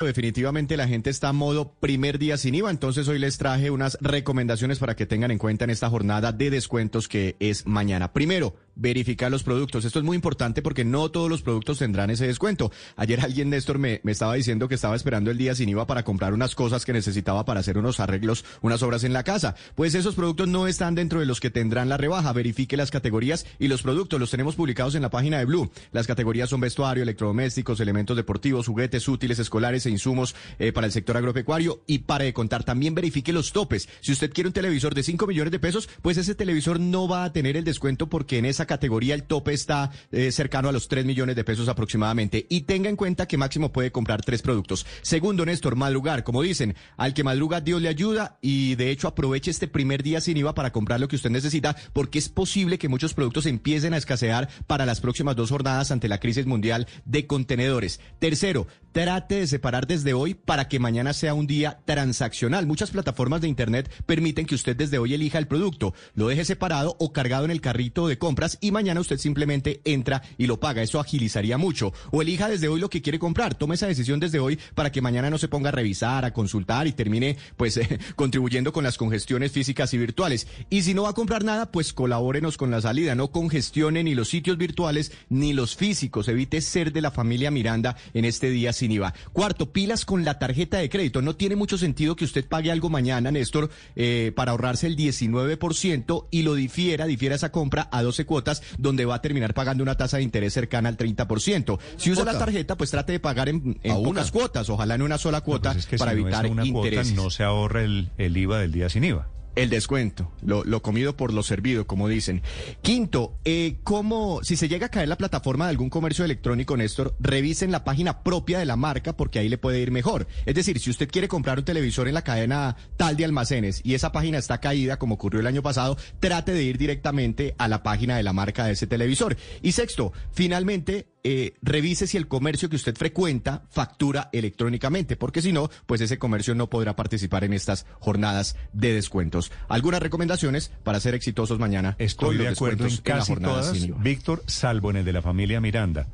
Definitivamente la gente está a modo primer día sin IVA, entonces hoy les traje unas recomendaciones para que tengan en cuenta en esta jornada de descuentos que es mañana. Primero, verificar los productos. Esto es muy importante porque no todos los productos tendrán ese descuento. Ayer alguien, Néstor, me, me estaba diciendo que estaba esperando el día sin IVA para comprar unas cosas que necesitaba para hacer unos arreglos, unas obras en la casa. Pues esos productos no están dentro de los que tendrán la rebaja. Verifique las categorías y los productos. Los tenemos publicados en la página de Blue. Las categorías son vestuario, electrodomésticos, elementos deportivos, juguetes útiles, escolares insumos eh, para el sector agropecuario. Y para de contar, también verifique los topes. Si usted quiere un televisor de 5 millones de pesos, pues ese televisor no va a tener el descuento porque en esa categoría el tope está eh, cercano a los 3 millones de pesos aproximadamente. Y tenga en cuenta que máximo puede comprar tres productos. Segundo, Néstor, madrugar. Como dicen, al que madruga Dios le ayuda y de hecho aproveche este primer día sin IVA para comprar lo que usted necesita porque es posible que muchos productos empiecen a escasear para las próximas dos jornadas ante la crisis mundial de contenedores. Tercero, trate de separar desde hoy para que mañana sea un día transaccional. Muchas plataformas de Internet permiten que usted desde hoy elija el producto, lo deje separado o cargado en el carrito de compras y mañana usted simplemente entra y lo paga. Eso agilizaría mucho. O elija desde hoy lo que quiere comprar. Tome esa decisión desde hoy para que mañana no se ponga a revisar, a consultar y termine pues contribuyendo con las congestiones físicas y virtuales. Y si no va a comprar nada, pues colabórenos con la salida. No congestione ni los sitios virtuales ni los físicos. Evite ser de la familia Miranda en este día sin IVA. Cuarto, pilas con la tarjeta de crédito. No tiene mucho sentido que usted pague algo mañana, Néstor, eh, para ahorrarse el 19% y lo difiera, difiera esa compra a 12 cuotas, donde va a terminar pagando una tasa de interés cercana al 30%. Si usa la tarjeta, pues trate de pagar en, en pocas cuotas, ojalá en una sola cuota, No, pues es que para si no es evitar una cuota, intereses. no se ahorra el, el IVA del día sin IVA. El descuento, lo, lo comido por lo servido, como dicen. Quinto, eh, ¿cómo, si se llega a caer la plataforma de algún comercio electrónico, Néstor, revisen la página propia de la marca porque ahí le puede ir mejor. Es decir, si usted quiere comprar un televisor en la cadena tal de almacenes y esa página está caída, como ocurrió el año pasado, trate de ir directamente a la página de la marca de ese televisor. Y sexto, finalmente, eh, revise si el comercio que usted frecuenta factura electrónicamente, porque si no, pues ese comercio no podrá participar en estas jornadas de descuentos. Algunas recomendaciones para ser exitosos mañana. Estoy de acuerdo en la casi jornada todas. Víctor, salvo en el de la familia Miranda.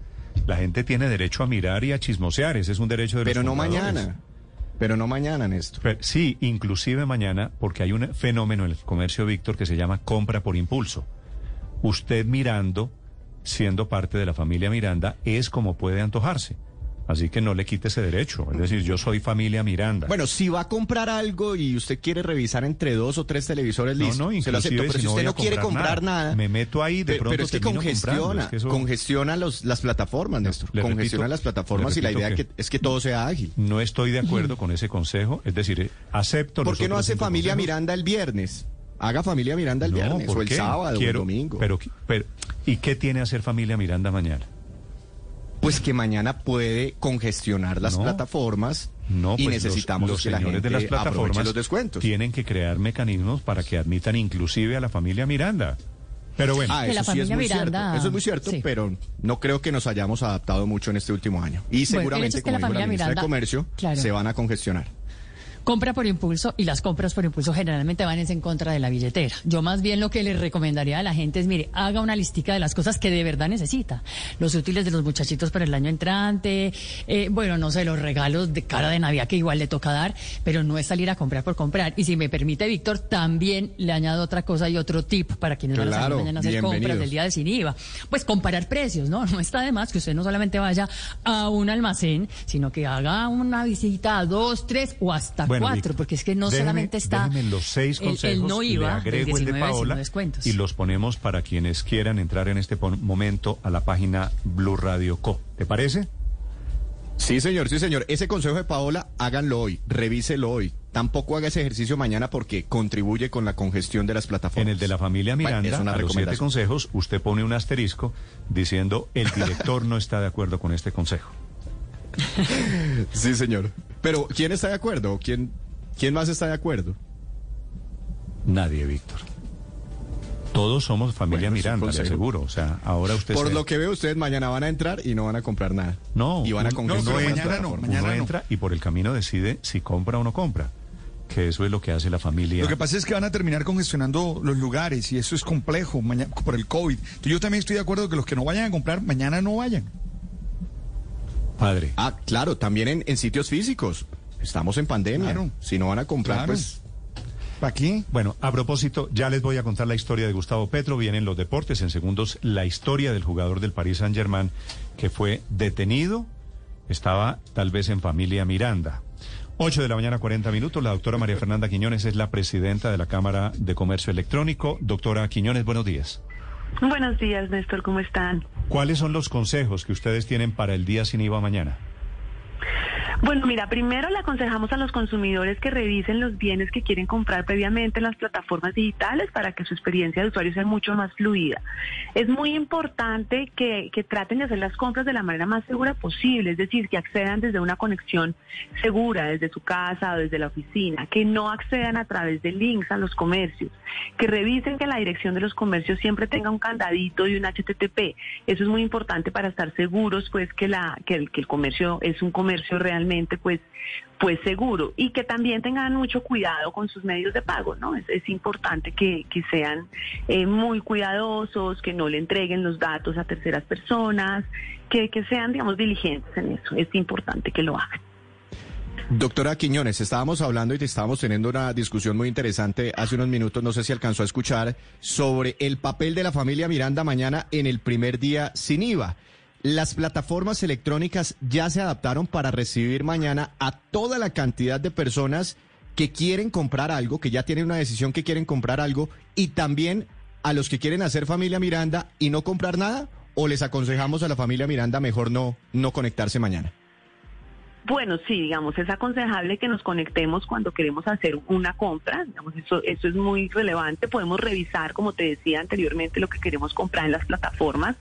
La gente tiene derecho a mirar y a chismosear, ese es un derecho de Pero los no mañana. Pero no mañana, Néstor. Pero sí, inclusive mañana, porque hay un fenómeno en el comercio, Víctor, que se llama compra por impulso. Usted mirando, siendo parte de la familia Miranda, es como puede antojarse. Así que no le quite ese derecho. Es decir, yo soy familia Miranda. Bueno, si va a comprar algo y usted quiere revisar entre dos o tres televisores, no, listo, no, se lo acepto. Pero si no usted no quiere comprar nada, me meto ahí, de Pe- pronto pero es que congestiona, es que eso- congestiona los, las plataformas, Néstor. le Congestiona repito- las plataformas y la idea que- que- es que todo sea ágil. No estoy de acuerdo con ese consejo. Es decir, eh, acepto ¿Por qué no hace familia consejos. Miranda el viernes? Haga familia Miranda el No, viernes ¿por o el qué? sábado o el domingo. Pero, pero, ¿y qué tiene hacer familia Miranda mañana? pues que mañana puede congestionar las No. plataformas No, y pues necesitamos los, que la señores gente de las plataformas los descuentos. tienen que crear mecanismos para que admitan inclusive a la familia Miranda. Pero bueno, Ah, eso la sí es muy Miranda- cierto. Eso es muy cierto, sí. pero no creo que nos hayamos adaptado mucho en este último año. Y Bueno, el seguramente, hecho es que como la dijo la ministra de Comercio, Claro. se van a congestionar. Compra por impulso y las compras por impulso generalmente van en contra de la billetera. Yo más bien lo que le recomendaría a la gente es, mire, haga una listica de las cosas que de verdad necesita. Los útiles de los muchachitos para el año entrante, eh, bueno, no sé, los regalos de cara de Navidad que igual le toca dar, pero no es salir a comprar por comprar. Y si me permite, Víctor, también le añado otra cosa y otro tip para quienes van a Claro, mañana a hacer compras del día de sin IVA. Pues comparar precios, ¿no? No está de más que usted no solamente vaya a un almacén, sino que haga una visita a dos, tres o hasta bueno, cuatro, porque es que no déjeme- solamente está los seis el- consejos, el, no IVA, le agrego el de 19 sin Paola descuentos. y los ponemos para quienes quieran entrar en este momento a la página Blue Radio Co. ¿Te parece? Sí, señor, sí, señor. Ese consejo de Paola, háganlo hoy, revíselo hoy. Tampoco haga ese ejercicio mañana porque contribuye con la congestión de las plataformas. En el de la familia Miranda, es una a los siete consejos, usted pone un asterisco diciendo el director no está de acuerdo con este consejo. sí, señor. Pero, ¿quién está de acuerdo? ¿Quién, quién más está de acuerdo? Nadie, Víctor. Todos somos familia Bueno, Miranda, le aseguro. O sea, ahora usted Por se- lo que veo, ustedes mañana van a entrar y no van a comprar nada. No, Y van a entra, plataformas. uno mañana no. entra y por el camino decide si compra o no compra. Que eso es lo que hace la familia. Lo que pasa es que van a terminar congestionando los lugares y eso es complejo mañana, por el COVID. Entonces, yo también estoy de acuerdo que los que no vayan a comprar, mañana no vayan. Padre. Ah, claro, también en, en sitios físicos. Estamos en pandemia. Claro. Si no van a comprar, Claro. pues... ¿Para qué? Bueno, a propósito, ya les voy a contar la historia de Gustavo Petro. Vienen los deportes. En segundos, la historia del jugador del Paris Saint-Germain que fue detenido. Estaba tal vez en familia Miranda. 8 de la mañana, 40 minutos. La doctora María Fernanda Quiñones es la presidenta de la Cámara de Comercio Electrónico. Doctora Quiñones, buenos días. Buenos días, Néstor, ¿cómo están? ¿Cuáles son los consejos que ustedes tienen para el día sin IVA mañana? Bueno, mira, primero le aconsejamos a los consumidores que revisen los bienes que quieren comprar previamente en las plataformas digitales para que su experiencia de usuario sea mucho más fluida. Es muy importante que, que traten de hacer las compras de la manera más segura posible, es decir, que accedan desde una conexión segura, desde su casa o desde la oficina, que no accedan a través de links a los comercios, que revisen que la dirección de los comercios siempre tenga un candadito y un HTTP. Eso es muy importante para estar seguros, pues, que la que el, que el comercio es un comercio realmente, pues, pues seguro y que también tengan mucho cuidado con sus medios de pago, ¿no? Es, es importante que, que sean eh, muy cuidadosos, que no le entreguen los datos a terceras personas, que, que sean, digamos, diligentes en eso. Es importante que lo hagan. Doctora Quiñones, estábamos hablando y estábamos teniendo una discusión muy interesante hace unos minutos, no sé si alcanzó a escuchar, sobre el papel de la familia Miranda mañana en el primer día sin IVA. Las plataformas electrónicas ya se adaptaron para recibir mañana a toda la cantidad de personas que quieren comprar algo, que ya tienen una decisión que quieren comprar algo, y también a los que quieren hacer familia Miranda y no comprar nada, o les aconsejamos a la familia Miranda mejor no, no conectarse mañana. Bueno, sí, digamos, es aconsejable que nos conectemos cuando queremos hacer una compra, digamos, eso, eso es muy relevante, podemos revisar, como te decía anteriormente, lo que queremos comprar en las plataformas,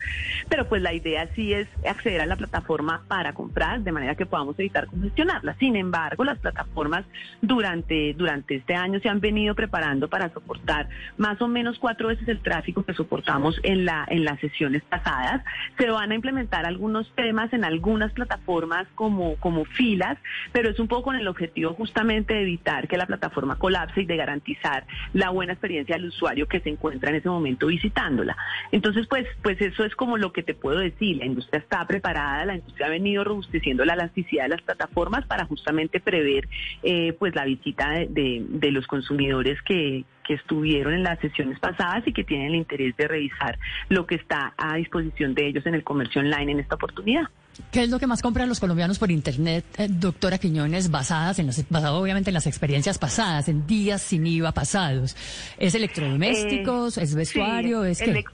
pero pues la idea sí es acceder a la plataforma para comprar, de manera que podamos evitar congestionarla. Sin embargo, las plataformas durante, durante este año se han venido preparando para soportar más o menos cuatro veces el tráfico que soportamos en, la, en las sesiones pasadas. Se van a implementar algunos temas en algunas plataformas como, como filas, pero es un poco con el objetivo justamente de evitar que la plataforma colapse y de garantizar la buena experiencia del usuario que se encuentra en ese momento visitándola. Entonces, pues, pues eso es como lo que te puedo decir. La industria está preparada, la industria ha venido robusteciendo la elasticidad de las plataformas para justamente prever eh, pues la visita de, de- de los consumidores que, que estuvieron en las sesiones pasadas y que tienen el interés de revisar lo que está a disposición de ellos en el comercio online en esta oportunidad. ¿Qué es lo que más compran los colombianos por internet, eh, doctora Quiñones, basadas en las, basado obviamente en las experiencias pasadas, en días sin IVA pasados? ¿Es electrodomésticos, Eh, es vestuario, sí, es qué? elec-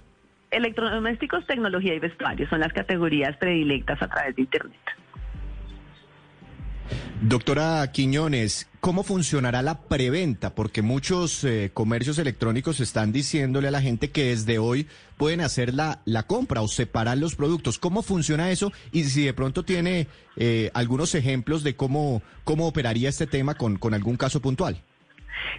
Electrodomésticos, tecnología y vestuario son las categorías predilectas a través de Internet. Doctora Quiñones, ¿cómo funcionará la preventa? Porque muchos eh, comercios electrónicos están diciéndole a la gente que desde hoy pueden hacer la, la compra o separar los productos. ¿Cómo funciona eso? Y si de pronto tiene eh, algunos ejemplos de cómo, cómo operaría este tema con, con algún caso puntual.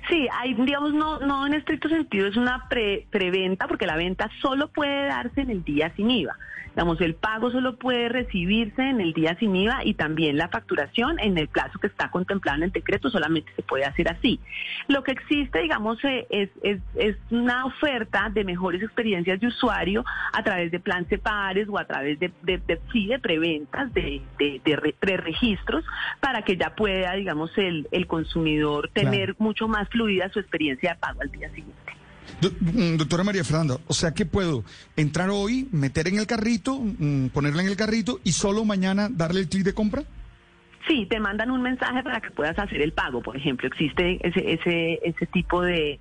Sí, hay, digamos, no, no en estricto sentido es una pre- preventa, porque la venta solo puede darse en el día sin IVA. Digamos, el pago solo puede recibirse en el día sin IVA y también la facturación en el plazo que está contemplado en el decreto solamente se puede hacer así. Lo que existe, digamos, eh, es, es, es una oferta de mejores experiencias de usuario a través de plan separes o a través de, de, de, sí, de preventas, de, de, de re- preregistros, para que ya pueda, digamos, el, el consumidor tener mucho más fluida su experiencia de pago al día siguiente. Do- mm, doctora María Fernanda, o sea que puedo entrar hoy, meter en el carrito, mm, ponerla en el carrito y solo mañana darle el clic de compra? Sí, te mandan un mensaje para que puedas hacer el pago, por ejemplo. Existe ese, ese, ese tipo de,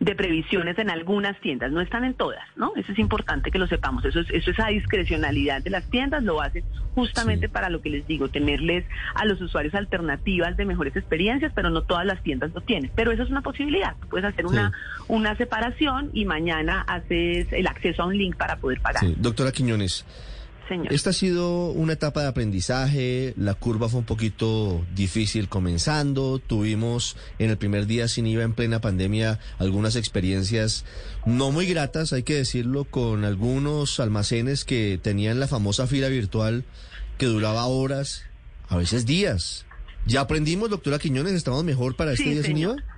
de previsiones en algunas tiendas, no están en todas, ¿no? Eso es importante que lo sepamos. Eso es, eso es a discrecionalidad de las tiendas, lo hacen justamente para lo que les digo, tenerles a los usuarios alternativas de mejores experiencias, pero no todas las tiendas lo tienen. Pero eso es una posibilidad. Puedes hacer una, una separación y mañana haces el acceso a un link para poder pagar. Sí, doctora Quiñones, señor. Esta ha sido una etapa de aprendizaje, la curva fue un poquito difícil comenzando, tuvimos en el primer día sin IVA en plena pandemia algunas experiencias no muy gratas, hay que decirlo, con algunos almacenes que tenían la famosa fila virtual que duraba horas, a veces días. ¿Ya aprendimos, doctora Quiñones, estamos mejor para este Sí, día sin señor. IVA?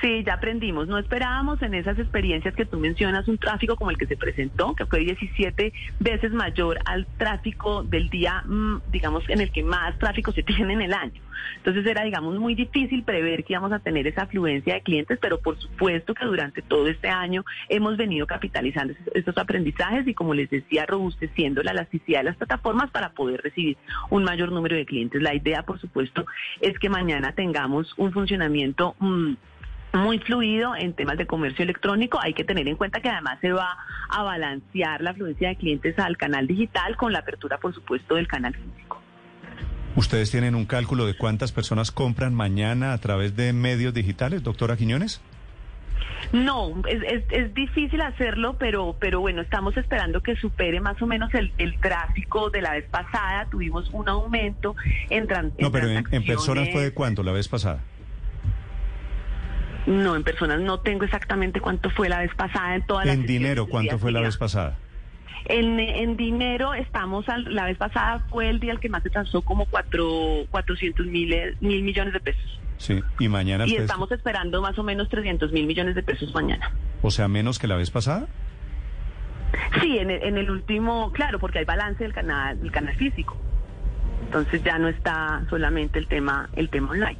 Sí, ya aprendimos. No esperábamos en esas experiencias que tú mencionas un tráfico como el que se presentó, que fue 17 veces mayor al tráfico del día, mm, digamos, en el que más tráfico se tiene en el año. Entonces era, digamos, muy difícil prever que íbamos a tener esa afluencia de clientes, pero por supuesto que durante todo este año hemos venido capitalizando estos- aprendizajes y, como les decía, robusteciendo la elasticidad de las plataformas para poder recibir un mayor número de clientes. La idea, por supuesto, es que mañana tengamos un funcionamiento... mm, muy fluido en temas de comercio electrónico. Hay que tener en cuenta que además se va a balancear la afluencia de clientes al canal digital con la apertura, por supuesto, del canal físico. ¿Ustedes tienen un cálculo de cuántas personas compran mañana a través de medios digitales, doctora Quiñones? No, es, es, es difícil hacerlo, pero, pero bueno, estamos esperando que supere más o menos el, el tráfico de la vez pasada. Tuvimos un aumento en, tran- No, pero en, personas fue de cuánto la vez pasada. No, en personas no tengo exactamente cuánto fue la vez pasada en todas En dinero, ¿cuánto fue la vez pasada? En, en dinero estamos, al- la vez pasada fue el día el que más se transó como cuatro, 400 mil, eh, mil millones de pesos. Sí, y mañana Y estamos esperando más o menos 300 mil millones de pesos mañana. o sea, menos que la vez pasada. Sí, en el, en el último, claro, porque hay balance del canal, del canal físico. Entonces ya no está solamente el tema, el tema online.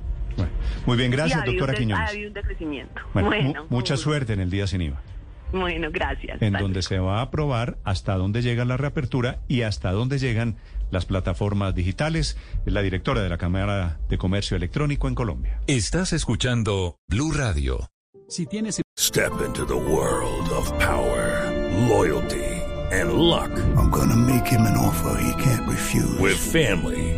Bueno, muy bien, gracias, doctora de- Ha Quiñones. habido un decrecimiento. Bueno, Bueno, mu- mucha suerte en el día sin IVA, Bueno, gracias. en donde se va a probar hasta dónde llega la reapertura y hasta dónde llegan las plataformas digitales. Es la directora de la Cámara de Comercio Electrónico en Colombia. Estás escuchando Blue Radio. Si tienes Step into the world of power, loyalty, and luck. I'm gonna make him an offer he can't refuse. With family,